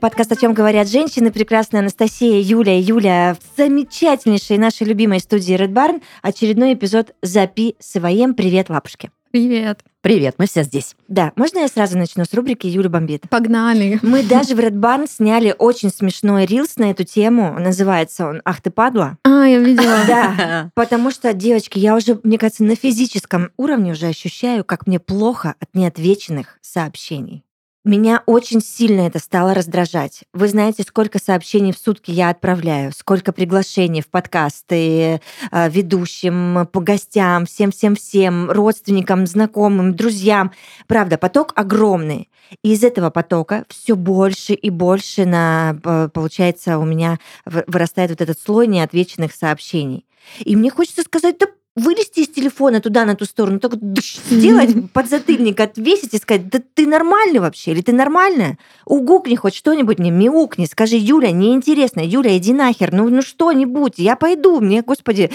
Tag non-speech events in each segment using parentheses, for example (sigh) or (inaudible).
подкаст «О чем говорят женщины». Прекрасная Анастасия, Юля, Юля в замечательнейшей нашей любимой студии Red Barn. Очередной эпизод «Записываем». Привет, лапушки. Привет. Привет, мы все здесь. Да, можно я сразу начну с рубрики Юля бомбит? Погнали. Мы даже в Red Barn сняли очень смешной рилс на эту тему. Называется он «Ах ты падла». А, я видела. (laughs) Да, потому что, девочки, я уже, мне кажется, на физическом уровне уже ощущаю, как мне плохо от неотвеченных сообщений. Меня очень сильно это стало раздражать. Вы знаете, сколько сообщений в сутки я отправляю, сколько приглашений в подкасты э, ведущим, по гостям, всем-всем-всем, родственникам, знакомым, друзьям. Правда, поток огромный. И из этого потока все больше и больше на, получается, у меня вырастает вот этот слой неотвеченных сообщений. И мне хочется сказать, да вылезти из телефона туда, на ту сторону, только сделать подзатыльник, отвесить и сказать, да ты нормальный вообще, или ты нормальная? Угукни хоть что-нибудь мне, мяукни, скажи, Юля, неинтересно, Юля, иди нахер, ну, ну что-нибудь, я пойду, мне, господи,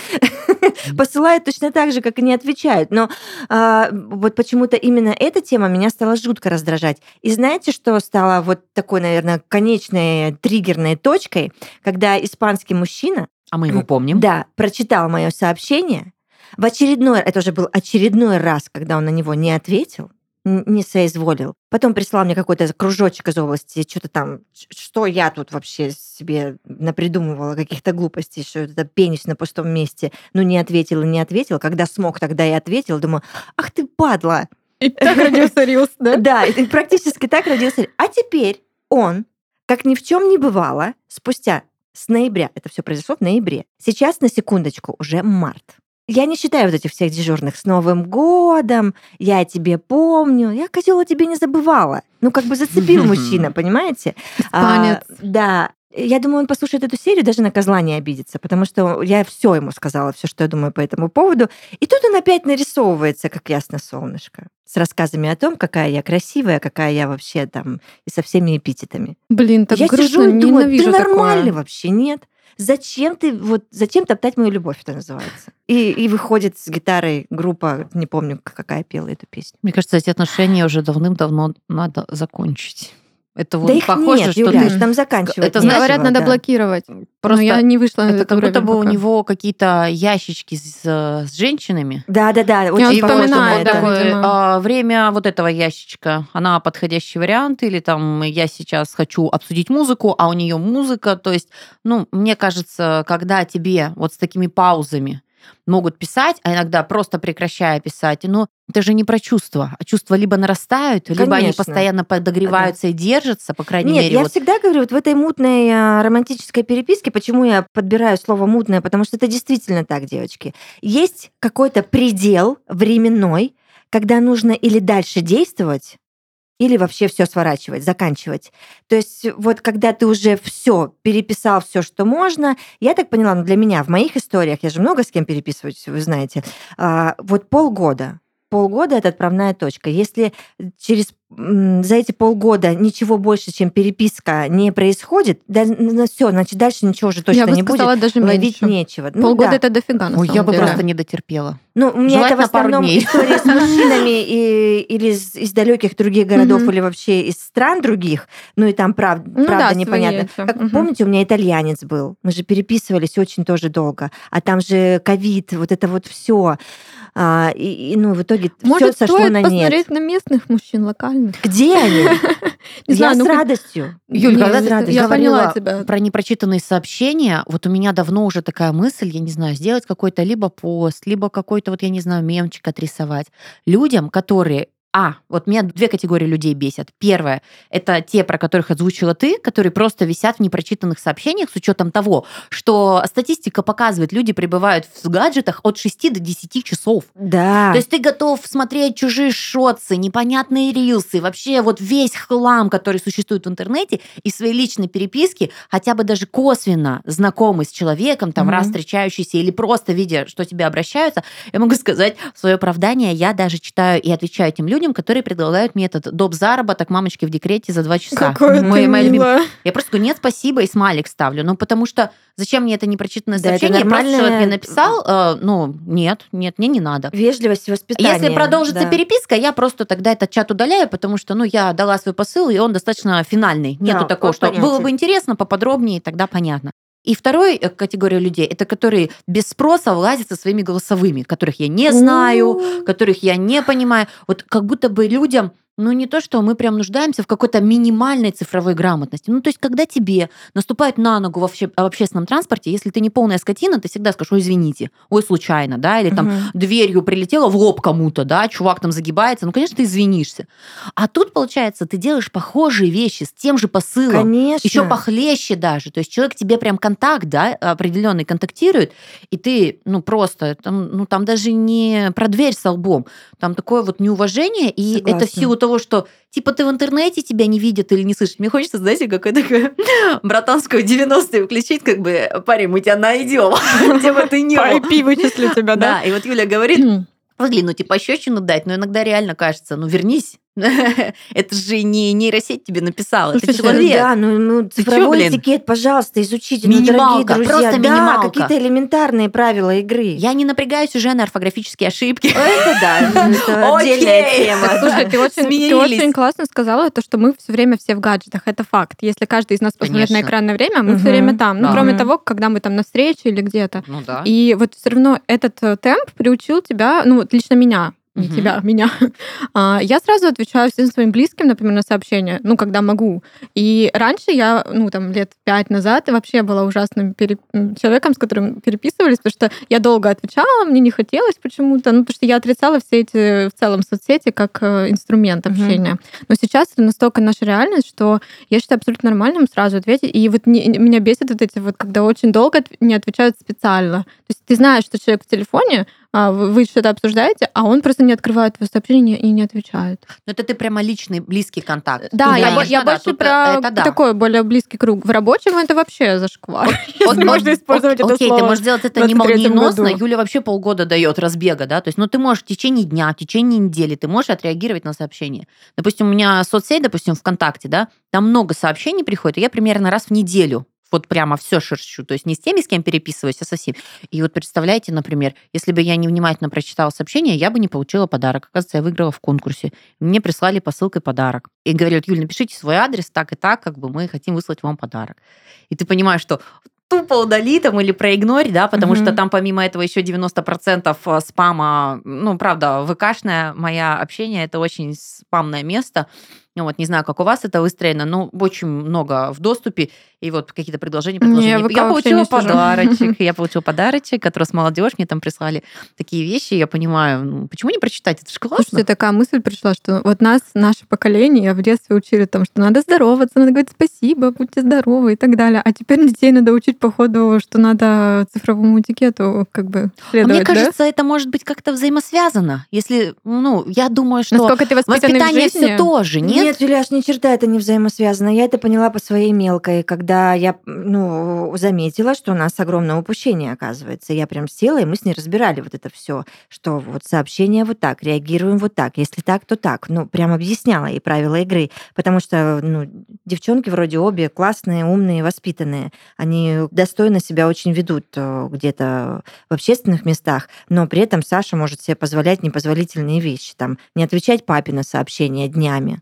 посылают точно так же, как и не отвечают. Но а, вот почему-то именно эта тема меня стала жутко раздражать. И знаете, что стало вот такой, наверное, конечной триггерной точкой, когда испанский мужчина а мы его помним. Да, прочитал мое сообщение, в очередной, это уже был очередной раз, когда он на него не ответил, не соизволил. Потом прислал мне какой-то кружочек из области, что-то там, что я тут вообще себе напридумывала, каких-то глупостей, что это пенис на пустом месте. Ну, не ответил и не ответил. Когда смог, тогда и ответил. Думаю, ах ты падла. И так родился Рилс, да? (laughs) Да, и практически так родился. А теперь он, как ни в чем не бывало, спустя с ноября, это все произошло в ноябре, сейчас на секундочку уже март. Я не считаю вот этих всех дежурных с Новым годом, я тебе помню, я козел о тебе не забывала. Ну, как бы зацепил мужчина, (laughs) понимаете? Испанец. А, да, я думаю, он послушает эту серию, даже на козла не обидится, потому что я все ему сказала, все, что я думаю по этому поводу. И тут он опять нарисовывается, как ясно солнышко, с рассказами о том, какая я красивая, какая я вообще там, и со всеми эпитетами. Блин, так я грустно, сижу и думаю, ты нормальный такое. вообще, нет? Зачем ты, вот, зачем топтать мою любовь, это называется? И, и выходит с гитарой группа, не помню, какая пела эту песню. Мне кажется, эти отношения уже давным-давно надо закончить. Это вот да их похоже, нет, что Юля, ты... там заканчивать. Это, нечего, Говорят, надо да. блокировать. Просто Но я не вышла на это этот как будто бы у пока. него какие-то ящички с, с женщинами. Да, да, да, очень это. да. такое, видимо. а, время вот этого ящичка, она подходящий вариант, или там я сейчас хочу обсудить музыку, а у нее музыка. То есть, ну, мне кажется, когда тебе вот с такими паузами могут писать, а иногда просто прекращая писать, ну, это же не про чувства, а чувства либо нарастают, либо они Конечно. постоянно подогреваются и держатся, по крайней Нет, мере. я вот. всегда говорю, вот в этой мутной а, романтической переписке, почему я подбираю слово мутное, потому что это действительно так, девочки. Есть какой-то предел временной, когда нужно или дальше действовать, или вообще все сворачивать, заканчивать. То есть вот когда ты уже все переписал все, что можно, я так поняла, ну для меня в моих историях, я же много с кем переписываюсь, вы знаете, а, вот полгода, полгода это отправная точка. Если через за эти полгода ничего больше, чем переписка, не происходит, да, все, значит дальше ничего уже точно я бы не будет. сказала даже Ловить меньше. нечего. Ну Полгода да. это дофига, на Ой, я бы деле. просто не дотерпела. Ну, у меня это в основном дней. истории с мужчинами и, или из, из далеких других городов, или вообще из стран других. Ну и там прав, Ну правда да, непонятно. Как помните, у меня итальянец был. Мы же переписывались очень тоже долго. А там же ковид, вот это вот все. и, и, ну, в итоге все Может, сошло стоит на посмотреть нет. на местных мужчин локальных? Где (laughs) они? Не Я знаю, с ну, как- радостью. Юль, когда с радостью. я поняла тебя. про непрочитанные сообщения, вот у меня давно уже такая мысль, я не знаю, сделать какой-то либо пост, либо какой-то, вот я не знаю, мемчик отрисовать людям, которые а, вот меня две категории людей бесят. Первое – это те, про которых озвучила ты, которые просто висят в непрочитанных сообщениях с учетом того, что статистика показывает, люди пребывают в гаджетах от 6 до 10 часов. Да. То есть ты готов смотреть чужие шотсы, непонятные рилсы, вообще вот весь хлам, который существует в интернете, и в своей личной переписке, хотя бы даже косвенно знакомый с человеком, там Мгм. раз встречающийся или просто видя, что тебе обращаются, я могу сказать в свое оправдание, я даже читаю и отвечаю этим людям, людям, которые предлагают мне этот доп. заработок мамочки в декрете за два часа. Какое Мой- ты моя любимая-. Я просто говорю, нет, спасибо, и смайлик ставлю. Ну, потому что зачем мне это непрочитанное Да, это сообщение? Просто нормальная- человек мне написал, э, ну, нет, нет, мне не надо. Вежливость, воспитание. Если продолжится да. переписка, я просто тогда этот чат удаляю, потому что, ну, я дала свой посыл, и он достаточно финальный. Нету Да, такого, что понятен. было бы интересно, поподробнее, тогда понятно. И второй э, категория людей, это которые без спроса влазят со своими голосовыми, которых я не знаю, которых я не понимаю. Вот как будто бы людям, ну не то, что мы прям нуждаемся в какой-то минимальной цифровой грамотности. Ну то есть, когда тебе наступают на ногу в, обще- в общественном транспорте, если ты не полная скотина, ты всегда скажешь, ой, извините, ой, случайно, да, или там Мгм. дверью прилетела в лоб кому-то, да, чувак там загибается, ну, конечно, ты извинишься. А тут, получается, ты делаешь похожие вещи с тем же посылом, Конечно. еще похлеще даже. То есть человек тебе прям контакт, да, определенный контактирует, и ты, ну, просто, там, ну, там даже не про дверь со лбом, там такое вот неуважение, и это в Согласна. силу того, что, типа, ты в интернете тебя не видят или не слышат. Мне хочется, знаете, какое такое братанскую 90-е включить, как бы, парень, мы тебя найдем, где (laughs) бы ты не был. IP (laughs) вычислю тебя, да? Да, и вот Юля говорит, выглянуть и пощечину дать, но иногда реально кажется, ну вернись. (laughs) Это же не нейросеть тебе написала, это человек. Да, ну, ну чё, цифровой блин? этикет, пожалуйста, изучите. Ну, Минималка, дорогие друзья, просто да, минималка. какие-то элементарные правила игры. Я не напрягаюсь уже на орфографические ошибки. Это да, ну, (laughs) это отдельная тема. Слушай, ты очень, ты Смирились. очень классно сказала, то, что мы все время все в гаджетах. Это факт. Если каждый из нас посмотрит на экранное время, мы все время там. Ну, кроме того, когда мы там на встрече или где-то. Ну да. И вот все равно этот э, темп приучил тебя, ну вот лично меня, не Мгм. тебя, меня. А, Я сразу отвечаю всем своим близким, например, на сообщения, ну, когда могу. И раньше я, ну, там, лет пять назад вообще была ужасным пере- человеком, с которым переписывались, потому что я долго отвечала, мне не хотелось почему-то, ну, потому что я отрицала все эти, в целом, соцсети как э, инструмент общения. Но сейчас это настолько наша реальность, что я считаю абсолютно нормальным сразу ответить. И вот не- меня бесит вот эти вот, когда очень долго не отвечают специально. То есть ты знаешь, что человек в телефоне, вы вы что-то обсуждаете, а он просто не открывает твое сообщение и не отвечает. Ну это ты прямо личный, близкий контакт. Да, я, конечно, я да, больше тут, про э, это да. такой более близкий круг. В рабочем это вообще зашквар. Можно использовать это Окей, ты можешь сделать это не 23-м молниеносно. Юля вообще полгода дает разбега, да. То есть, ну, ты можешь в течение дня, в течение недели, ты можешь отреагировать на сообщение. Допустим, у меня соцсеть, допустим, ВКонтакте, да, там много сообщений приходит, и я примерно раз в неделю вот прямо все шерщу. То есть не с теми, с кем переписываюсь, а со всеми. И вот представляете, например, если бы я невнимательно прочитала сообщение, я бы не получила подарок. Оказывается, я выиграла в конкурсе. Мне прислали посылкой подарок. И говорят, Юль, напишите свой адрес так и так, как бы мы хотим выслать вам подарок. И ты понимаешь, что тупо удали там или проигнорь, да, потому Мгм. что там помимо этого еще 90% спама, ну, правда, ВКшное мое общение, это очень спамное место. Ну, вот, не знаю, как у вас это выстроено, но очень много в доступе, и вот какие-то предложения, Не, предложения. ВК я получила не подарочек, (laughs) я получила подарочек, который с молодежь мне там прислали такие вещи, я понимаю, ну, почему не прочитать, это же классно. Слушайте, такая мысль пришла, что вот нас, наше поколение, в детстве учили тому, что надо здороваться, надо говорить спасибо, будьте здоровы и так далее. А теперь детей надо учить, походу, что надо цифровому этикету как бы А следовать, Мне да? кажется, это может быть как-то взаимосвязано. Если, ну, я думаю, что Насколько ты воспитанный в воспитание жизни? все тоже, нет? Нет, Юляш, ни черта это не взаимосвязано. Я это поняла по своей мелкой, когда я ну, заметила, что у нас огромное упущение, оказывается. Я прям села, и мы с ней разбирали вот это все, что вот сообщение вот так, реагируем вот так, если так, то так. Ну, прям объясняла ей правила игры, потому что ну, девчонки вроде обе классные, умные, воспитанные. Они достойно себя очень ведут э, где-то в общественных местах, но при этом Саша может себе позволять непозволительные вещи, там, не отвечать папе на сообщения днями.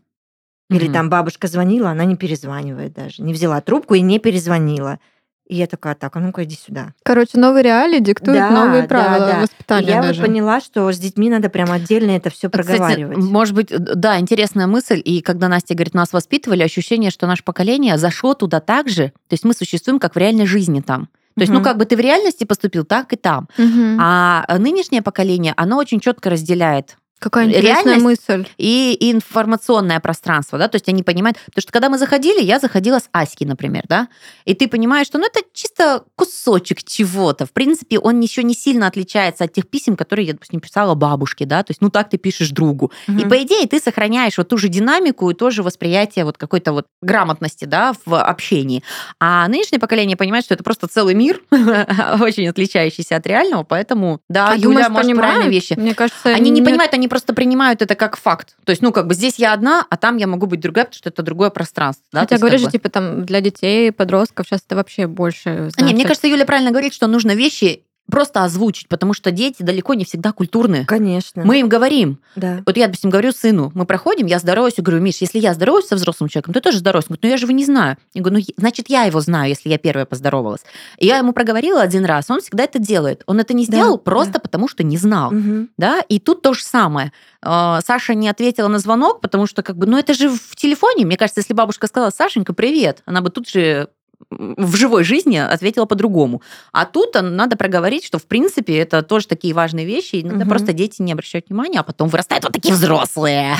Или Мгм. там бабушка звонила, она не перезванивает даже. Не взяла трубку и не перезвонила. И я такая, так, а ну-ка иди сюда. Короче, новые реалии диктуют Да, новые да, правила да. И воспитания я вот даже. поняла, что с детьми надо прям отдельно это все Кстати, проговаривать. может быть, да, интересная мысль. И когда Настя говорит, нас воспитывали, ощущение, что наше поколение зашло туда так же. То есть мы существуем как в реальной жизни там. То есть, ну, Мгм. как бы ты в реальности поступил, так и там. Мгм. А нынешнее поколение, оно очень четко разделяет Какая интересная мысль. и и информационное пространство, да, то есть они понимают, потому что когда мы заходили, я заходила с Аськи, например, да, и ты понимаешь, что ну это чисто кусочек чего-то, в принципе, он еще не сильно отличается от тех писем, которые я, допустим, писала бабушке, да, то есть ну так ты пишешь другу, и Мгм. по идее ты сохраняешь вот ту же динамику и тоже восприятие вот какой-то вот грамотности, да, в общении, а нынешнее поколение понимает, что это просто целый мир, (laughs) очень отличающийся от реального, поэтому, да, А Юля может правильные вещи. Мне кажется, Они не понимают, они просто принимают это как факт. То есть, ну, как бы здесь я одна, а там я могу быть другая, потому что это другое пространство. Да? Хотя говоришь как бы- типа там для детей, подростков сейчас это вообще больше А, Не, значит. мне кажется, Юля правильно говорит, что нужно вещи просто озвучить, потому что дети далеко не всегда культурные. Конечно. Мы им говорим. Да. Вот я, допустим, говорю сыну, мы проходим, я здороваюсь, и говорю, Миш, если я здороваюсь со взрослым человеком, ты тоже здороваешься. Он говорит, ну я же его не знаю. Я говорю, ну значит, я его знаю, если я первая поздоровалась. И я ему проговорила один раз, он всегда это делает. Он это не Да, сделал да. просто потому, что не знал. Мгм. Да, и тут то же самое. Э, Саша не ответила на звонок, потому что, как бы, ну это же в телефоне. Мне кажется, если бабушка сказала, Сашенька, привет, она бы тут же в живой жизни ответила по-другому. А тут надо проговорить, что, в принципе, это тоже такие важные вещи, и иногда Мгм. просто дети не обращают внимания, а потом вырастают вот такие взрослые.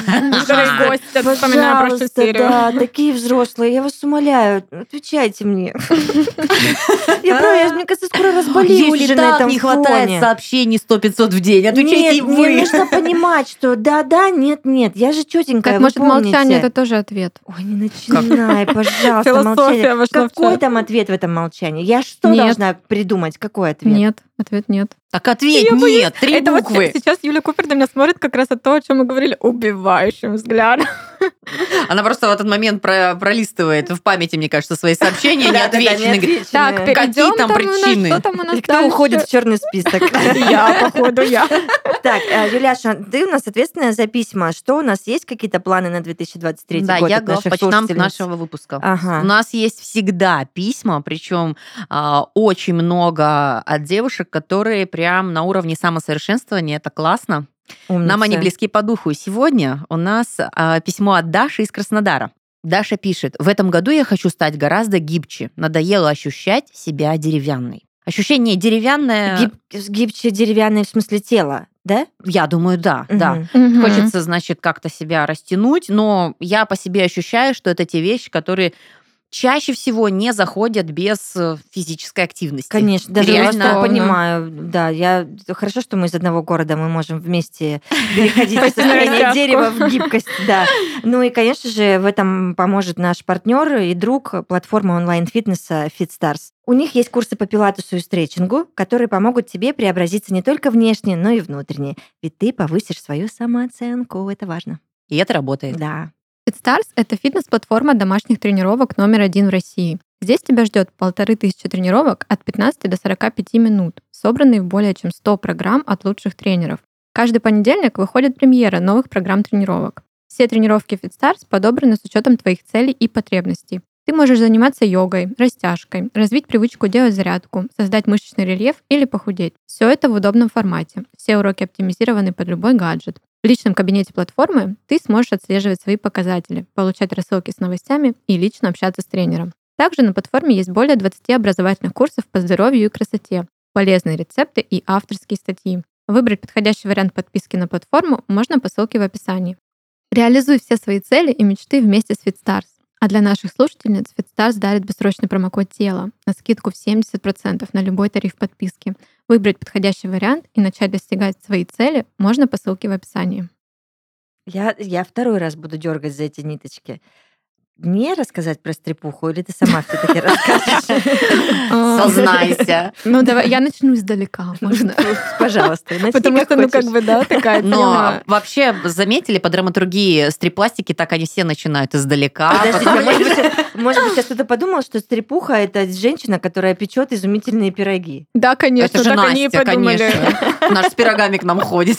Дорогой гость, вспоминаю прошлую Пожалуйста, серию. да, такие взрослые, я вас умоляю, отвечайте мне. (laughs) Я правда, я, мне кажется, скоро разболеюсь уже на так этом не хватает сообщений 100-500 в день. Отвечайте Нет, вы. не, нужно понимать, что да-да, нет-нет, я же четенькая, Так, вы может, молчание это тоже ответ. Ой, не начинай, пожалуйста, Философия молчание. вошла в Какой там ответ в этом молчании? Я что Нет. должна придумать? Какой ответ? Нет, ответ нет. Так ответь, Я боюсь. нет, три это вот буквы. сейчас Юля Купер на меня смотрит как раз от того, о чем мы говорили, убивающим взглядом. (laughs) Она просто в этот момент про- пролистывает в памяти, мне кажется, свои сообщения. (laughs) Говорит, неотвеченные. Так, Какие там причины? И кто уходит в черный список? (laughs) Я, походу, я. Так, э, Юляша, ты у нас ответственная за письма. Что у нас есть какие-то планы на 2023 Да, год я наших главпочтамт слушательниц? нашего выпуска. У нас есть всегда письма, причем а, очень много от девушек, которые прям на уровне самосовершенствования. Это классно. Нам они близки по духу. И сегодня у нас а, письмо от Даши из Краснодара. Даша пишет, в этом году я хочу стать гораздо гибче. Надоело ощущать себя деревянной. Ощущение деревянное, Гиб- гибче деревянное в смысле тела, да? я думаю, да, да. Мгм. Мгм. Хочется, значит, как-то себя растянуть, но я по себе ощущаю, что это те вещи, которые чаще всего не заходят без э, физической активности. Конечно, даже я Реально. так понимаю. Да, я хорошо, что мы из одного города, мы можем вместе (laughs) переходить из состояния дерева в гибкость. Да. Ну и, конечно же, в этом поможет наш партнер и друг платформа онлайн-фитнеса FitStars. У них есть курсы по пилатесу и стретчингу, которые помогут тебе преобразиться не только внешне, но и внутренне. Ведь ты повысишь свою самооценку. Это важно. И это работает. Да. FitStars — это фитнес-платформа домашних тренировок номер один в России. Здесь тебя ждет полторы тысячи тренировок от 15 до 45 минут, собранные в более чем 100 программ от лучших тренеров. Каждый понедельник выходит премьера новых программ тренировок. Все тренировки FitStars подобраны с учетом твоих целей и потребностей. Ты можешь заниматься йогой, растяжкой, развить привычку делать зарядку, создать мышечный рельеф или похудеть. Все это в удобном формате. Все уроки оптимизированы под любой гаджет. В личном кабинете платформы ты сможешь отслеживать свои показатели, получать рассылки с новостями и лично общаться с тренером. Также на платформе есть более 20 образовательных курсов по здоровью и красоте, полезные рецепты и авторские статьи. Выбрать подходящий вариант подписки на платформу можно по ссылке в описании. Реализуй все свои цели и мечты вместе с FitStars. А для наших слушательниц FitStars дарит бессрочный промокод тела на скидку в 70% на любой тариф подписки. Выбрать подходящий вариант и начать достигать свои цели можно по ссылке в описании. Я, я второй раз буду дергать за эти ниточки. Мне рассказать про стрепуху или ты сама все-таки расскажешь? (laughs) Сознайся. Ну, давай, я начну издалека, (laughs) можно. Пожалуйста. Потому что, ну, как бы, да, такая Но вообще заметили по драматургии стрипластики, так они все начинают издалека. Может быть, может быть, сейчас кто-то подумал, что стрепуха это женщина, которая печет изумительные пироги. Да, конечно, Это же так они и подумали. конечно. Наш с пирогами к нам ходит.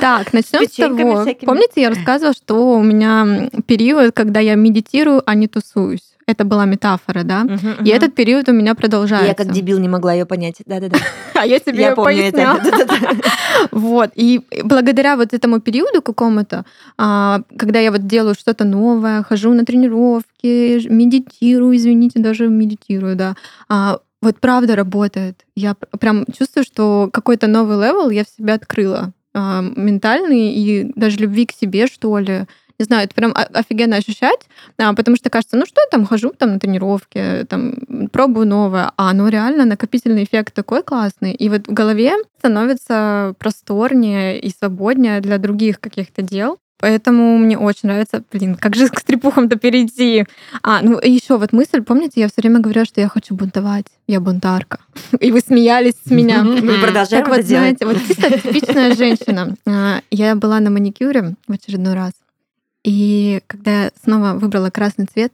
Так, начнем с того. Помните, я рассказывала, что у меня период, когда я медитирую, а не тусуюсь. Это была метафора, да? И этот период у меня продолжается. Я как дебил не могла ее понять. Да-да-да. (laughs) А я тебе это. поясняла. (laughs) (laughs) Вот. И благодаря вот этому периоду какому-то, а, когда я вот делаю что-то новое, хожу на тренировки, медитирую, извините, даже медитирую, да, а, вот правда работает. Я пр- прям чувствую, что какой-то новый level я в себе открыла а, ментальный и даже любви к себе, что ли. Не знаю, это прям офигенно ощущать, а, потому что кажется, ну что там, хожу там на тренировки, там пробую новое, а оно реально накопительный эффект такой классный. И вот в голове становится просторнее и свободнее для других каких-то дел. Поэтому мне очень нравится, блин, как же (laughs) к стрипухам-то перейти. А, ну и еще вот мысль, помните, я все время говорила, что я хочу бунтовать, я бунтарка. (laughs) И вы смеялись с меня. (laughs) Мы продолжаем Так вот, делать. знаете, вот чисто типичная женщина. А, Я была на маникюре в очередной раз. И когда я снова выбрала красный цвет,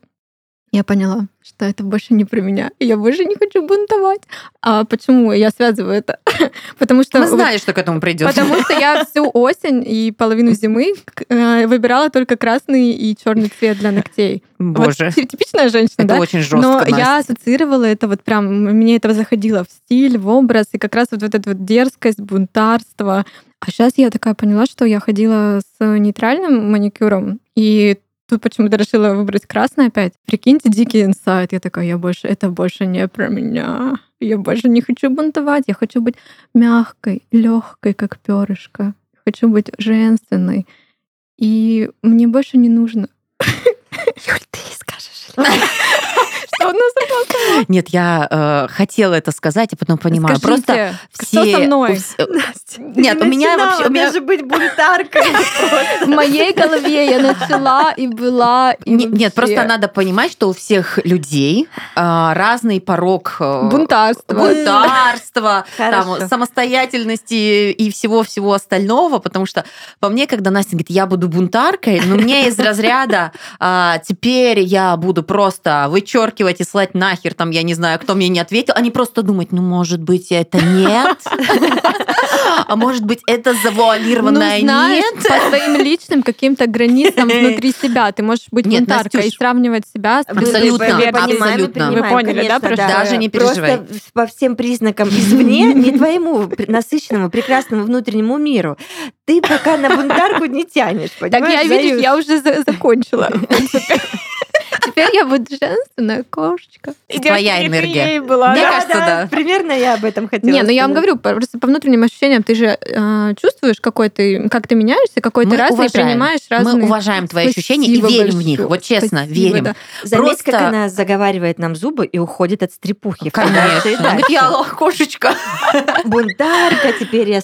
я поняла, что это больше не про меня. И я больше не хочу бунтовать. А почему я связываю это? (laughs) Потому что... Мы вот- знали, что к этому придет. Потому что я (laughs) всю осень и половину зимы э, выбирала только красный и черный цвет для ногтей. Боже, Вот ти- типичная женщина, это да? очень жестко. Но я Настя. ассоциировала это вот прям, мне это заходило в стиль, в образ, и как раз вот, вот эта вот дерзкость, бунтарство. А сейчас я такая поняла, что я ходила с нейтральным маникюром, и тут почему-то решила выбрать красный опять. Прикиньте, дикий инсайт. Я такая, я больше, это больше не про меня. Я больше не хочу бунтовать. Я хочу быть мягкой, легкой, как перышко. Хочу быть женственной. И мне больше не нужно. (laughs) Юль, ты скажешь. (laughs) Что у нас? Нет, я э, хотела это сказать, а потом понимаю. Скажите, Просто все... со мной? у вс- Нет, у меня вообще... У меня... даже быть бунтаркой. (laughs) В моей голове я начала и была, Нет, просто надо понимать, что у всех людей а, разный порог э, бунтарства, там, Хорошо. самостоятельности и всего-всего остального, потому что по мне, когда Настя говорит, я буду бунтаркой, но мне из разряда а, теперь я буду просто вычеркивать и слать нахер, там, я не знаю, кто мне не ответил, они просто думать, ну, может быть, это нет, а может быть, это завуалированное ну, нет. по своим личным каким-то границам внутри себя ты можешь быть бунтаркой и сравнивать себя с Абсолютно, абсолютно. Вы поняли, да, Даже не переживай. Просто по всем признакам извне, не твоему насыщенному, прекрасному внутреннему миру, ты пока на бунтарку не тянешь, Так я, понимаешь, видишь, я уже за- закончила. Теперь я буду женственная кошечка. Твоя энергия. Была, Мне да? кажется, да. Примерно я об этом хотела Не, ну я вам говорю, просто по внутренним ощущениям ты же э, чувствуешь, какой ты, как ты меняешься, какой ты разный, принимаешь разные... Мы уважаем твои ощущения и Спасибо верим в них. большое. Вот честно, Спасибо, верим. да. Заметь, как Просто- она заговаривает нам зубы и уходит от стрепухи. Конечно. Говорит, дальше. я кошечка. Бунтарка теперь я...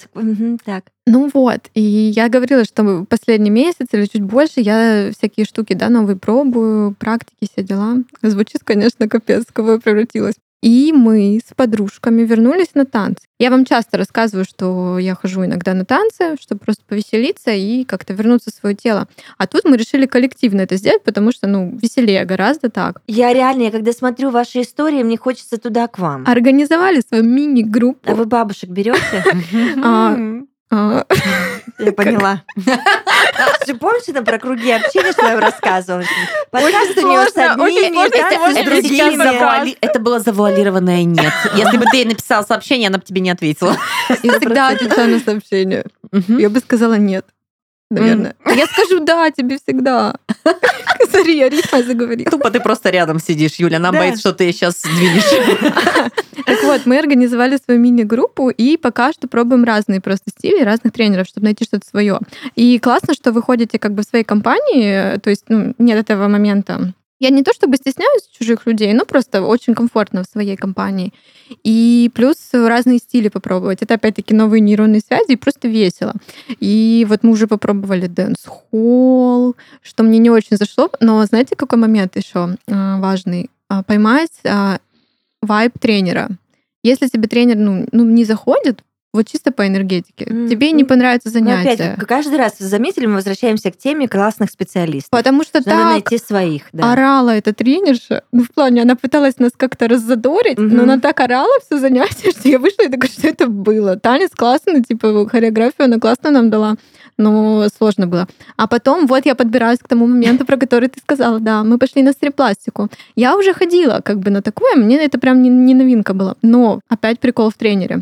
Так. Ну вот, и я говорила, что последний месяц или чуть больше я всякие штуки, да, новые пробую, практики, все дела. Звучит, конечно, капец, кого я превратилась. И мы с подружками вернулись на танцы. Я вам часто рассказываю, что я хожу иногда на танцы, чтобы просто повеселиться и как-то вернуться в свое тело. А тут мы решили коллективно это сделать, потому что, ну, веселее гораздо так. Я реально, я когда смотрю ваши истории, мне хочется туда к вам. Организовали свою мини-группу. А вы бабушек берете? (laughs) А, Я поняла. Ты помнишь, это про круги общения, что я рассказывала? Подкаст у нее с одними, Это было завуалированное нет. Если бы ты ей написал сообщение, она бы тебе не ответила. И всегда отвечаю на сообщение. Я бы сказала нет, наверное. Я скажу да тебе всегда. (laughs) Смотри, я рифмой заговорила. Тупо ты просто рядом сидишь, Юля. Она Да. боится, что ты сейчас сдвинешь. (laughs) Так вот, мы организовали свою мини-группу и пока что пробуем разные просто стили, разных тренеров, чтобы найти что-то свое. И классно, что вы ходите как бы в своей компании, то есть ну, нет этого момента. Я не то чтобы стесняюсь чужих людей, но просто очень комфортно в своей компании. И плюс разные стили попробовать. Это опять-таки новые нейронные связи и просто весело. И вот мы уже попробовали dancehall, что мне не очень зашло. Но знаете, какой момент еще важный? А, Поймать а, vibe тренера. Если тебе тренер ну, ну, не заходит, вот чисто по энергетике, М, тебе не понравится Но занятие. опять, каждый раз заметили, мы возвращаемся к теме классных специалистов. Потому что Надо так найти своих, да. орала эта тренерша. Ну, в плане, она пыталась нас как-то раззадорить, Мгм. но она так орала все занятие, (laughs) что я вышла и такая, что это было? Танец классный, типа хореографию она классно нам дала, но сложно было. А потом вот я подбираюсь к тому моменту, про который ты сказала, да, мы пошли на стрипластику. Я уже ходила как бы на такое, мне это прям не, не новинка была. Но опять прикол в тренере.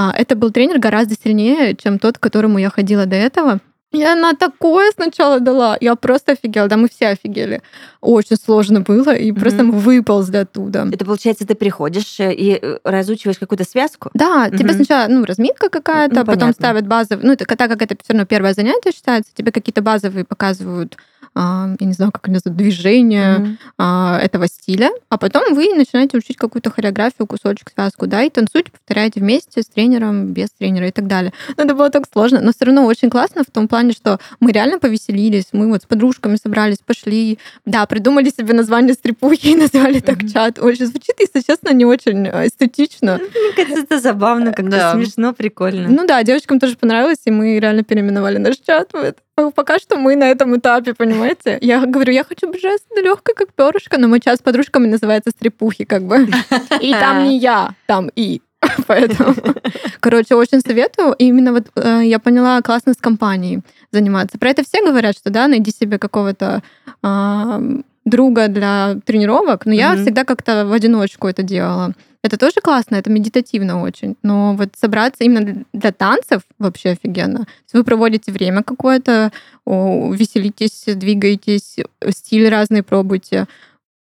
А, это был тренер гораздо сильнее, чем тот, к которому я ходила до этого. И она такое сначала дала. Я просто офигела. Да, мы все офигели. Очень сложно было, и просто мы выползли оттуда. Это получается, ты приходишь э, и э, разучиваешь какую-то связку? Да, тебе Мгм. сначала ну, разминка какая-то, Ну, потом понятно. ставят базовые. Ну, это, так как это все равно первое занятие считается, тебе какие-то базовые показывают, а, я не знаю, как они называют, движения Мгм. а, этого стиля, а потом вы начинаете учить какую-то хореографию, кусочек, связку, да, и танцуете, повторяете вместе с тренером, без тренера и так далее. Но это было так сложно, но все равно очень классно в том плане, плане, что мы реально повеселились, мы вот с подружками собрались, пошли, да, придумали себе название стрипухи и (laughs) назвали так Мгм. чат. Ой, звучит, если честно, не очень э, эстетично. Мне кажется, это забавно, как-то Да. смешно, прикольно. Ну да, девочкам тоже понравилось, и мы реально переименовали наш чат в это. А Пока что мы на этом этапе, понимаете? Я говорю, я хочу быть женственной, легкой, как перышко, но мой чат с подружками называется стрипухи, как бы. (laughs) И там не я, там и. (laughs) Поэтому, (laughs) короче, очень советую. И именно вот э, я поняла, классно с компанией заниматься. Про это все говорят, что да, найди себе какого-то а, друга для тренировок, но я Мгм. всегда как-то в одиночку это делала. Это тоже классно, это медитативно очень. Но вот собраться именно для- танцев вообще офигенно. Вы проводите время какое-то, веселитесь, двигаетесь, стиль разный пробуйте.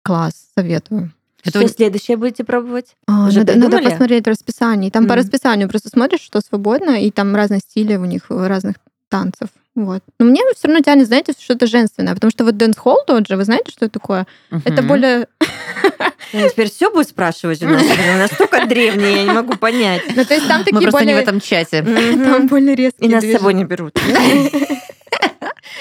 Класс, советую. Это Что следующее будете пробовать? А, Уже надо, надо посмотреть расписание. Там по Мгм. расписанию просто смотришь, что свободно, и там разные стили у них э, разных танцев. Вот. Но мне все равно тянет, знаете, что-то женственное, потому что вот dancehall тот же, вы знаете, что это такое? Это Мгм. более... Я теперь все буду спрашивать у нас. (laughs) Настолько древние, я не могу понять. Ну, то есть там Мы такие просто не в более... этом чате. (laughs) Там более резкие И нас с собой не берут. (laughs)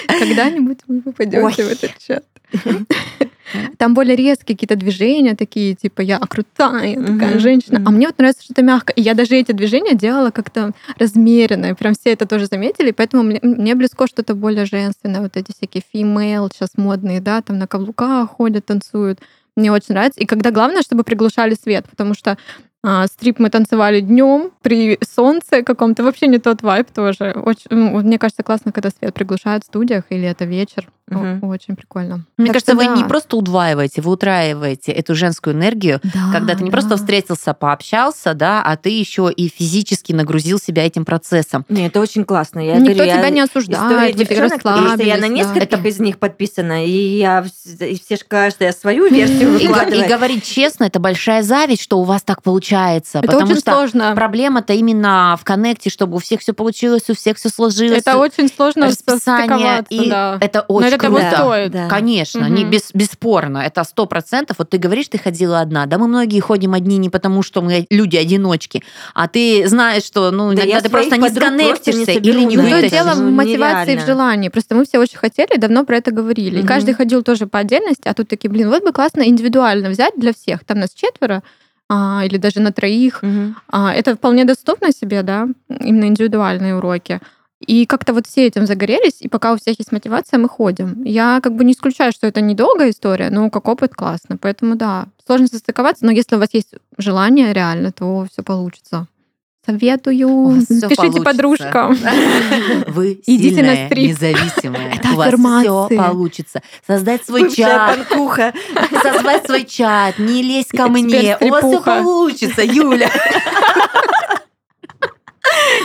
Когда-нибудь вы попадете в этот чат. (laughs) Там более резкие какие-то движения такие, типа я крутая, такая Мгм, женщина. А мгм. мне вот нравится что-то мягкое. И я даже эти движения делала как-то размеренно. И прям все это тоже заметили. Поэтому мне, мне близко что-то более женственное. Вот эти всякие female сейчас модные, да, там на каблуках ходят, танцуют. Мне очень нравится. И когда главное, чтобы приглушали свет, потому что а, стрип мы танцевали днем при солнце каком-то. Вообще не тот вайб тоже. Очень, ну, вот мне кажется, классно, когда свет приглушают в студиях, или это вечер. Мгм. Очень прикольно. Мне Так кажется, что вы да. не просто удваиваете, вы утраиваете эту женскую энергию, Да, когда ты не да. просто встретился, пообщался, да, а ты еще и физически нагрузил себя этим процессом. Не, это очень классно. Я Никто говорю, я- тебя не История осуждает, вы девчонок, что я на расслабились, да. нескольких из них подписана, и я и все же каждая свою (laughs) версию И, го- и выкладывает. говорить честно, это большая зависть, что у вас так получается. Это потому очень что сложно. проблема-то именно в коннекте, чтобы у всех все получилось, у всех все сложилось. Это очень сложно расписание, и да. это Но очень это того круто. стоит. Да. Конечно, не Мгм. без, бесспорно, это сто процентов. Вот ты говоришь, ты ходила одна, да, мы многие ходим одни не потому, что мы люди-одиночки, а ты знаешь, что, ну, Да иногда ты просто не сконнектишься не или не да. То вытащишь. дело в Ну, мотивации и в нереально. желании. Просто мы все очень хотели, давно про это говорили. И Мгм. каждый ходил тоже по отдельности, а тут такие, блин, вот бы классно индивидуально взять для всех. Там нас четверо, а, или даже на троих. Мгм. А, это вполне доступно себе, да, именно индивидуальные уроки. И как-то вот все этим загорелись, и пока у всех есть мотивация, мы ходим. Я как бы не исключаю, что это недолгая история, но как опыт классно. Поэтому да, сложно состыковаться, но если у вас есть желание реально, то все получится. Советую. Всё Пишите получится. подружкам. (laughs) Вы (laughs) Идите на сильная, стрип. независимая. Это У вас все получится. Создать свой Бывшая чат, панкуха. (laughs) создать свой чат, не лезь ко Эксперт мне. У вас все получится, Юля.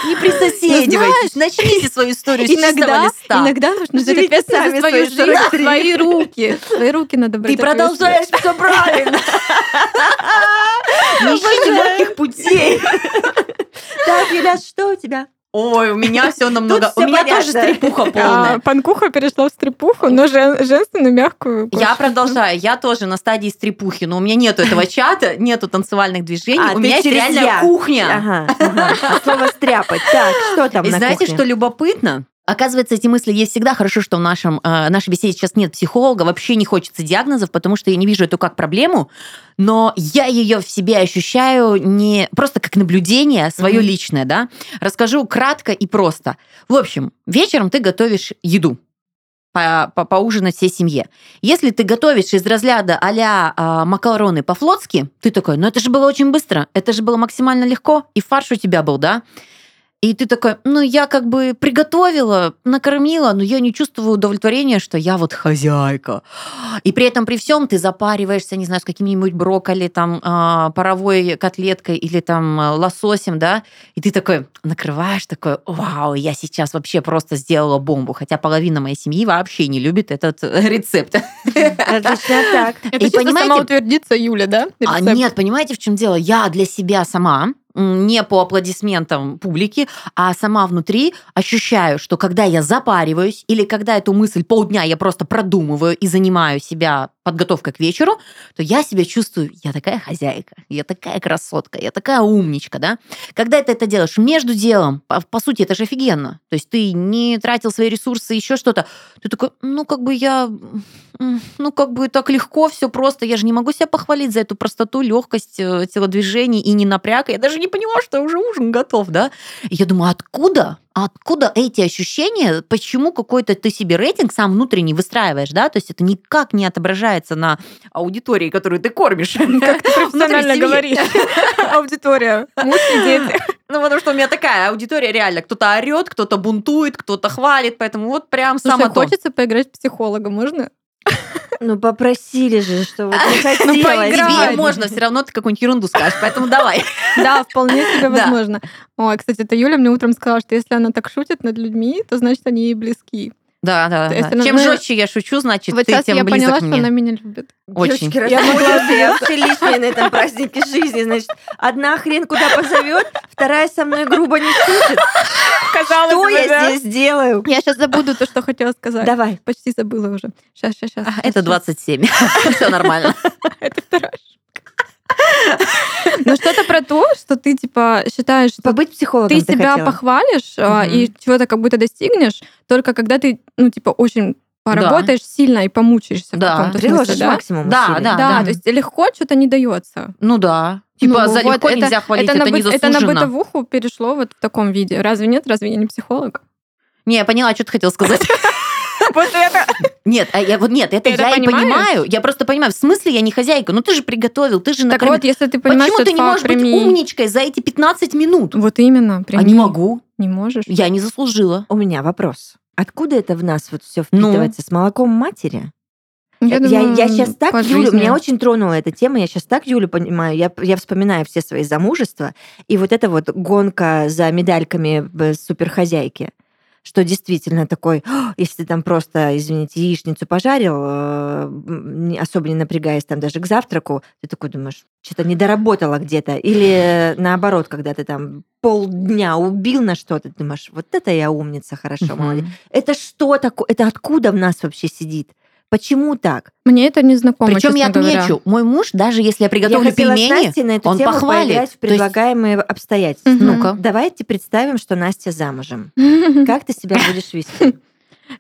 Не присоседивайтесь, начните свою историю с чистого Иногда, листа. иногда нужно взять ответственность за свою жизнь свои руки. Свои руки надо брать Ты продолжаешь все правильно. Не ищите легких путей. Так, Юля, что у тебя? Ой, у меня все намного... всё У меня тоже понятно. стрипуха А, полная. панкуха перешла в стрипуху, но жен- женственную, мягкую. Я кофе. продолжаю, я тоже на стадии стрипухи, но у меня нету этого (laughs) чата, нету танцевальных движений, А, у меня есть «я». кухня. Ага, ага. А слово стряпать. Так, что там И на знаете, кухне? что любопытно? Оказывается, эти мысли есть всегда. Хорошо, что в нашем, э, нашей беседе сейчас нет психолога, вообще не хочется диагнозов, потому что я не вижу эту как проблему, но я ее в себе ощущаю не просто как наблюдение свое Мгм. личное, да. Расскажу кратко и просто. В общем, вечером ты готовишь еду по- по- поужинать всей семье. Если ты готовишь из разряда а-ля а, макароны по-флотски, ты такой, ну это же было очень быстро, это же было максимально легко, и фарш у тебя был, да? И ты такой, ну я как бы приготовила, накормила, но я не чувствую удовлетворения, что я вот хозяйка. И при этом при всем ты запариваешься, не знаю, с каким-нибудь брокколи, там, а, паровой котлеткой или там а, лососем, да, и ты такой накрываешь, такой, вау, я сейчас вообще просто сделала бомбу, хотя половина моей семьи вообще не любит этот э, рецепт. Отлично так. Это И понимаете- самоутвердиться Юля, да? А нет, понимаете, в чем дело? Я для себя сама, не по аплодисментам публики, а сама внутри ощущаю, что когда я запариваюсь или когда эту мысль полдня я просто продумываю и занимаю себя подготовка к вечеру, то я себя чувствую, я такая хозяйка, я такая красотка, я такая умничка, да. Когда ты это делаешь между делом, по, по сути, это же офигенно. То есть ты не тратил свои ресурсы, еще что-то. Ты такой, ну, как бы я, ну, как бы так легко, все просто. Я же не могу себя похвалить за эту простоту, легкость э, телодвижений и не напряг. Я даже не поняла, что уже ужин готов, да. И я думаю, откуда откуда эти ощущения, почему какой-то ты себе рейтинг сам внутренний выстраиваешь, да, то есть это никак не отображается на аудитории, которую ты кормишь. (laughs) Как ты профессионально говоришь. (laughs) Аудитория, муж и дети. Ну, потому что у меня такая аудитория реально. Кто-то орет, кто-то бунтует, кто-то хвалит, поэтому вот прям Слушай, хочется поиграть в психолога, можно? (laughs) Ну, попросили же, что вот не (laughs) хотелось. Тебе можно, все равно ты какую-нибудь ерунду скажешь, поэтому давай. (laughs) Да, вполне себе (laughs) возможно. Ой, кстати, это Юля мне утром сказала, что если она так шутит над людьми, то значит они ей близки. Да, да, да. она- Чем ну, жестче я шучу, значит, Вот ты сейчас тем я близок поняла, что мне. она меня любит. Очень. Девочки, я вообще лишняя на этом празднике жизни. Значит, одна хрен куда позовет, вторая со мной грубо не шутит. Казалось Что бы, я да. здесь делаю? Я сейчас забуду то, что хотела сказать. Давай. Почти забыла уже. Сейчас, сейчас, сейчас. А, Это 27. (laughs) Все нормально. (laughs) Это вторая Ну, что-то про то, что ты, типа, считаешь, что Побыть психологом ты себя хотела? похвалишь а, и чего-то как будто достигнешь, только когда ты, ну, типа, очень поработаешь сильно и помучаешься Да. в каком-то Приложишь смысле, да? максимум Да, усилий. да. Да, то есть легко что-то не дается. Ну да. Типа Ну, за вот легко это- нельзя хвалить, это, это, на, не быт- это на заслуженно. бытовуху перешло вот в таком виде. Разве нет? Разве я не психолог? Не, я поняла, что ты хотел сказать. (laughs) Вот это. Нет, а я вот нет, это Ты это я и понимаю. Я просто понимаю, в смысле я не хозяйка. Ну ты же приготовил, ты же Так накормил. вот, если ты понимаешь, Почему что ты не можешь быть умничкой за эти 15 минут? Вот именно, А прими. не могу. Не можешь. Я не заслужила. У меня вопрос. Откуда это в нас вот все Ну? впитывается? С молоком матери? Я, Я, думаю, я сейчас так Юлю, жизни. меня очень тронула эта тема, я сейчас так Юлю понимаю, я, я вспоминаю все свои замужества, и вот эта вот гонка за медальками в суперхозяйке, что действительно такой, «А, если ты там просто, извините, яичницу пожарил, э, особо не напрягаясь там даже к завтраку, ты такой думаешь, что-то не доработала где-то. Или наоборот, когда ты там полдня убил на что-то, ты думаешь, вот это я умница, хорошо, молодец. Мгм. Это что такое? Это откуда в нас вообще сидит? Почему так? Мне это не знакомо, Причем я честно говоря. отмечу, мой муж, даже если я приготовлю я с пельмени, Настей на эту он тему похвалит. в То есть- предлагаемые обстоятельства. Мгм. Ну-ка. Давайте представим, что Настя замужем. (laughs) Как ты себя будешь вести?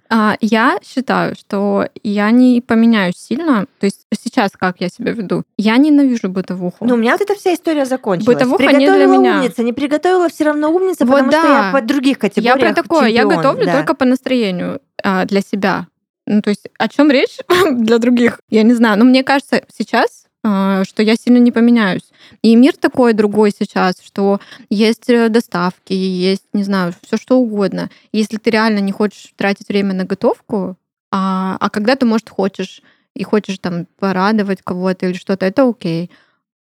А, Я считаю, что я не поменяюсь сильно. То есть сейчас как я себя веду? Я ненавижу бытовуху. Ну, у меня вот эта вся история закончилась. Бытовуха не приготовила для меня. умница, не приготовила все равно умница, Вот потому что да. я по других я категориях про такое. Я чемпион, готовлю да. только по настроению а, для себя. Ну, то есть о чем речь (laughs) для других? Я не знаю. Но мне кажется сейчас, а, что я сильно не поменяюсь. И мир такой другой сейчас, что есть э, доставки, есть, не знаю, все что угодно. Если ты реально не хочешь тратить время на готовку, а, а когда ты, может, хочешь и хочешь там порадовать кого-то или что-то, это окей.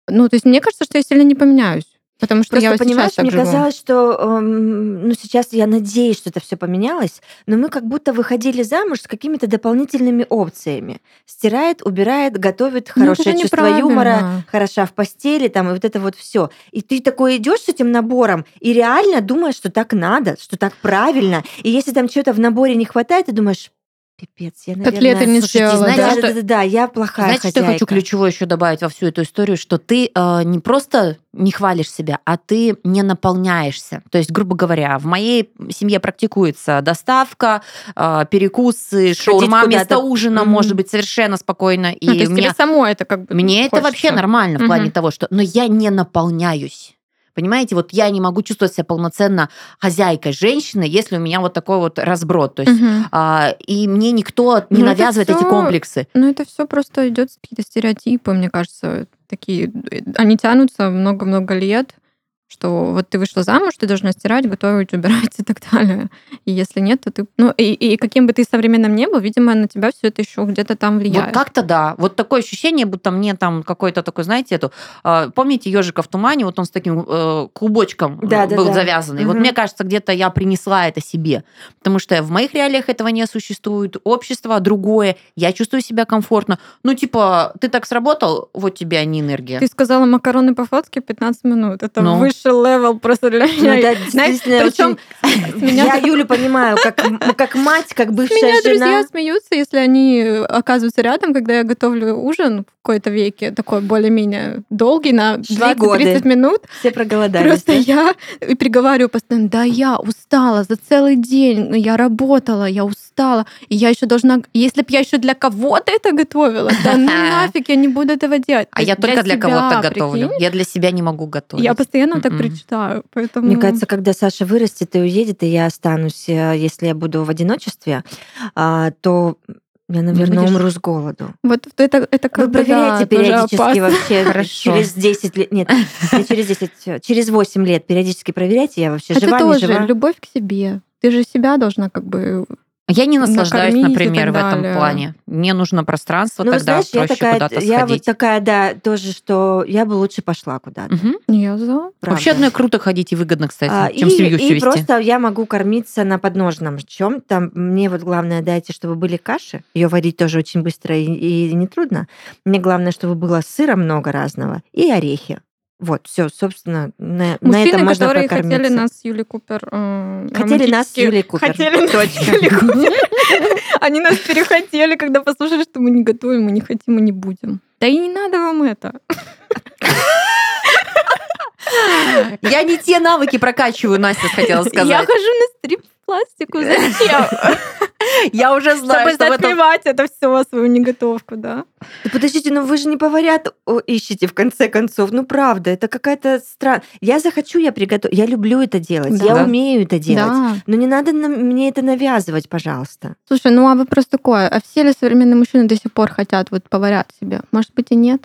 Ну, то есть мне кажется, что я сильно не поменяюсь. Потому что Просто я понимаешь, сейчас так мне живу. казалось, что эм, ну сейчас я надеюсь, что это все поменялось, но мы как будто выходили замуж с какими-то дополнительными опциями. Стирает, убирает, готовит, Ну, хорошее чувство юмора, хороша в постели, там, и вот это вот все. И ты такой идешь с этим набором и реально думаешь, что так надо, что так правильно. И если там чего-то в наборе не хватает, ты думаешь, пипец, я, наверное... Котлеты не слушайте, сделала. знаете, да, да? да, да, я плохая Знаете, что я хочу хозяйка. ключевое еще добавить во всю эту историю, что ты э, не просто не хвалишь себя, а ты не наполняешься. То есть, грубо говоря, в моей семье практикуется доставка, э, перекусы, шаурма вместо ужина, Мгм. может быть, совершенно спокойно. И Ну, то есть мне, тебе само это как бы мне это хочется. вообще нормально в плане Мгм. того, что... Но я не наполняюсь. Понимаете, вот я не могу чувствовать себя полноценно хозяйкой женщины, если у меня вот такой вот разброд. То есть Мгм. а, и мне никто не Ну, навязывает эти всё- комплексы. Ну, это все просто идет какие-то стереотипы, мне кажется, такие. э, Они тянутся много-много лет, что вот ты вышла замуж, ты должна стирать, готовить, убирать (laughs) и так далее. И если нет, то ты... Ну, и, и каким бы ты современным не был, видимо, на тебя все это еще где-то там влияет. Вот как-то да. Вот такое ощущение, будто мне там какой-то такой, знаете, эту... а, помните ежика в тумане? Вот он с таким э, клубочком э, Да, да, был да. завязанный. Вот Мгм. мне кажется, где-то я принесла это себе. Потому что в моих реалиях этого не существует. Общество другое. Я чувствую себя комфортно. Ну, типа, ты так сработал, вот тебе они энергия. Ты сказала макароны по-флотски 15 минут. Это Ну. Высший level просто для Ну, меня. это Знаешь, действительно причем очень (laughs) Я Юлю понимаю, как, как мать, как бывшая меня жена. друзья смеются, если они оказываются рядом, когда я готовлю ужин в какой-то веке, такой более-менее долгий, на Шли 20-30 годы. минут. Все проголодались. Просто да? я приговариваю постоянно, да я устала за целый день, ну, я работала, я устала, и я еще должна, если бы я еще для кого-то это готовила, да (laughs) ну нафиг, я не буду этого делать. А я только для кого-то готовлю. Я для себя не могу готовить. Я постоянно так Мгм. причитаю, поэтому... Мне кажется, когда Саша вырастет и уедет, и я останусь, э, если я буду в одиночестве, а, то я, наверное, будешь- умру с голоду. вот это, это как Вы да, проверяете тоже периодически вообще (laughs) Хорошо. через 10 лет. Нет, не через 10, э, через 8 лет периодически проверяйте, я вообще Это жива, не тоже жива. любовь к себе. Ты же себя должна как бы... Я не наслаждаюсь, например, в этом плане. Мне нужно пространство, Ну, тогда знаешь, я проще такая, куда-то я вот сходить. такая, да, тоже, что я бы лучше пошла куда-то. Мгм. Я за. правда. Вообще одно и круто ходить и выгодно, кстати, А, чем и, семью и вести. просто я могу кормиться на подножном чем там мне вот главное дайте чтобы были каши ее варить тоже очень быстро и, и не трудно мне главное чтобы было сыра много разного и орехи вот все собственно на, на Мужчины, этом можно которые хотели нас с Юлей Купер... э, Хотели нас с Юлей Купер. Хотели нас с. Юлей (laughs) Купер. Они нас перехотели, когда послушали, что мы не готовим, мы не хотим и не будем. Да и не надо вам это. Я не те навыки прокачиваю, Настя хотела Я сказать. хожу на стрип-пластику. Зачем? (laughs) Я уже знаю, Чтобы что в этом... затмевать это все, свою неготовку, да? Да подождите, ну вы же не поварят о, ищете в конце концов. Ну правда, это какая-то странная. Я захочу, я приготовлю. Я люблю это делать, Да. я умею это делать. Да. Но не надо на- мне это навязывать, пожалуйста. Слушай, ну а вопрос такой, а все ли современные мужчины до сих пор хотят вот поварят себе? Может быть и нет?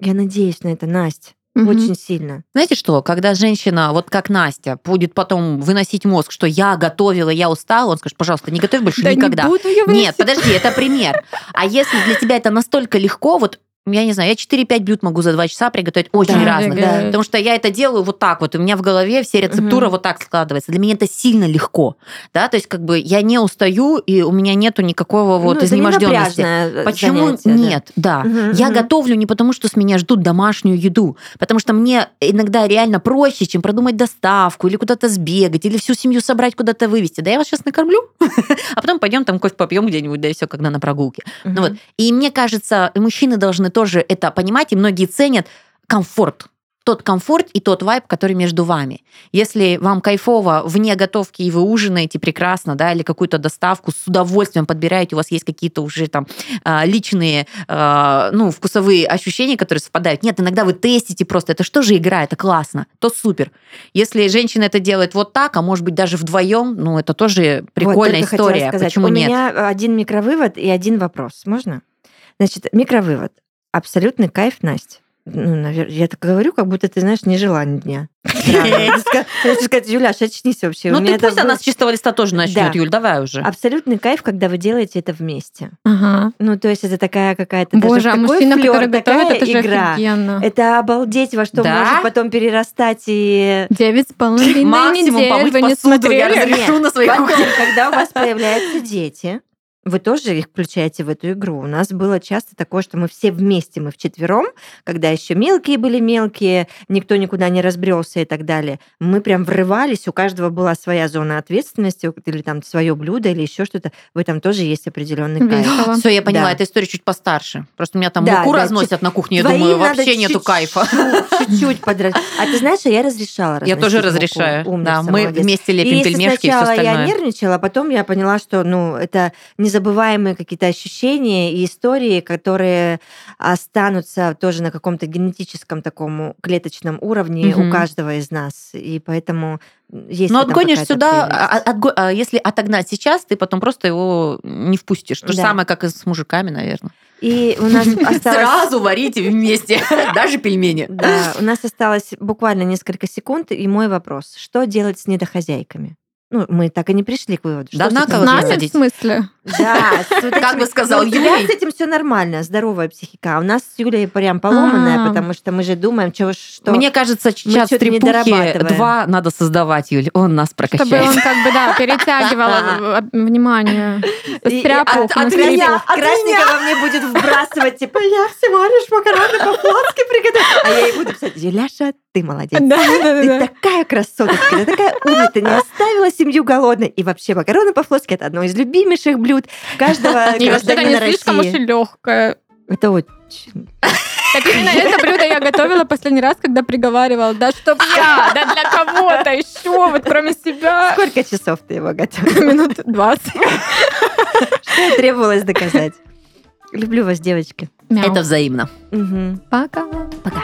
Я надеюсь на это, Настя, Мгм. очень сильно. Знаете что, когда женщина, вот как Настя, будет потом выносить мозг, что я готовила, я устала, он скажет, пожалуйста, не готовь больше Да никогда. не буду я Нет, подожди, это пример. А если для тебя это настолько легко, вот я не знаю, я 4-5 блюд могу за 2 часа приготовить очень Да, разных. да. Потому что я это делаю вот так вот, у меня в голове вся рецептура Мгм. вот так складывается. Для меня это сильно легко. Да? То есть как бы я не устаю, и у меня нету никакого вот Ну, изнеможденности. э, Почему занятие, да. нет? Да. Мгм, Я мгм. готовлю не потому, что с меня ждут домашнюю еду, потому что мне иногда реально проще, чем продумать доставку или куда-то сбегать, или всю семью собрать куда-то вывести. Да я вас сейчас накормлю, (laughs) а потом пойдем там кофе попьем где-нибудь, да и все, когда на прогулке. Ну вот. И мне кажется, мужчины должны тоже это понимать, и многие ценят комфорт. Тот комфорт и тот вайб, который между вами. Если вам кайфово вне готовки, и вы ужинаете прекрасно, да, или какую-то доставку с удовольствием подбираете, у вас есть какие-то уже там а, личные, а, ну, вкусовые ощущения, которые совпадают. Нет, иногда вы тестите просто, это что же игра, это классно, то супер. Если женщина это делает вот так, а может быть даже вдвоем, ну, это тоже Вот, прикольная хотела история. сказать. Почему У нет? меня один микровывод и один вопрос. Можно? Значит, микровывод. Абсолютный кайф, Настя. Ну, навер- я так говорю, как будто ты знаешь, не жила ни дня. (laughs) Надо сказать, Юляш, очнись вообще. Ну, ты пусть она с чистого листа тоже начнет. Юль, давай уже. Абсолютный кайф, когда вы делаете это вместе. Ага. Ну, то есть это такая какая-то Боже, а мужчина, который готовит, это же игра. офигенно. Это обалдеть, во что может потом перерастать и... Девять с половиной недель, вы не смотрели? разрешу на своей Потом, кухне. когда у вас появляются дети, вы тоже их включаете в эту игру. У нас было часто такое, что мы все вместе, мы вчетвером, когда еще мелкие были мелкие, никто никуда не разбрелся и так далее. Мы прям врывались, у каждого была своя зона ответственности, или там свое блюдо, или еще что-то. В этом тоже есть определенный кайф. Все, я поняла, Да. эта история чуть постарше. Просто у меня там Да, муку да, разносят на кухне, я Твоим думаю, вообще нету чуть-чуть, кайфа. Чуть-чуть подрать. А ты знаешь, я разрешала Я тоже разносить муку. разрешаю. Умница, Да, мы молодец. вместе И лепим если пельмешки и все сначала я остальное. нервничала, а потом я поняла, что ну, это незабываемые какие-то ощущения и истории, которые останутся тоже на каком-то генетическом таком клеточном уровне Мгм. у каждого из нас. И поэтому есть Ну, в этом отгонишь сюда, а- отго- а если отогнать сейчас, ты потом просто его не впустишь. То же Да. самое, как и с мужиками, наверное. И у нас (laughs) осталось... Сразу варите вместе, (laughs) даже пельмени. Да, у нас осталось буквально несколько секунд, и мой вопрос. Что делать с недохозяйками? Ну, мы так и не пришли к выводу. Что Да кого С нами, в смысле? Да, Как бы сказал Ну, Юрий. с этим все нормально, здоровая психика. А у нас с Юлей прям поломанная, А. потому что мы же думаем, что... Мне кажется, мы час чё-то не трепухи два надо создавать, Юль. Он нас Чтобы прокачает. он как бы, да, перетягивал (laughs) э, внимание. Стряпух от, на от меня, Красникова мне будет вбрасывать, типа, я всего лишь макароны по-флотски приготовила. А я ей буду писать, Юляша, ты молодец. Да, да, Ты да. такая красоточка, ты такая умная, ты не оставила семью голодной. И вообще макароны по-флотски это одно из любимейших блюд каждого вообще-то (laughs) не гражданина слишком уж и России. легкое. Это очень... Так именно это блюдо я готовила последний раз, когда приговаривала. Да чтоб я, да для кого-то еще, вот кроме себя. Сколько часов ты его готовила? Минут 20. Что требовалось доказать? Люблю вас, девочки. Мяу. Это взаимно. Мгм. Пока. Пока.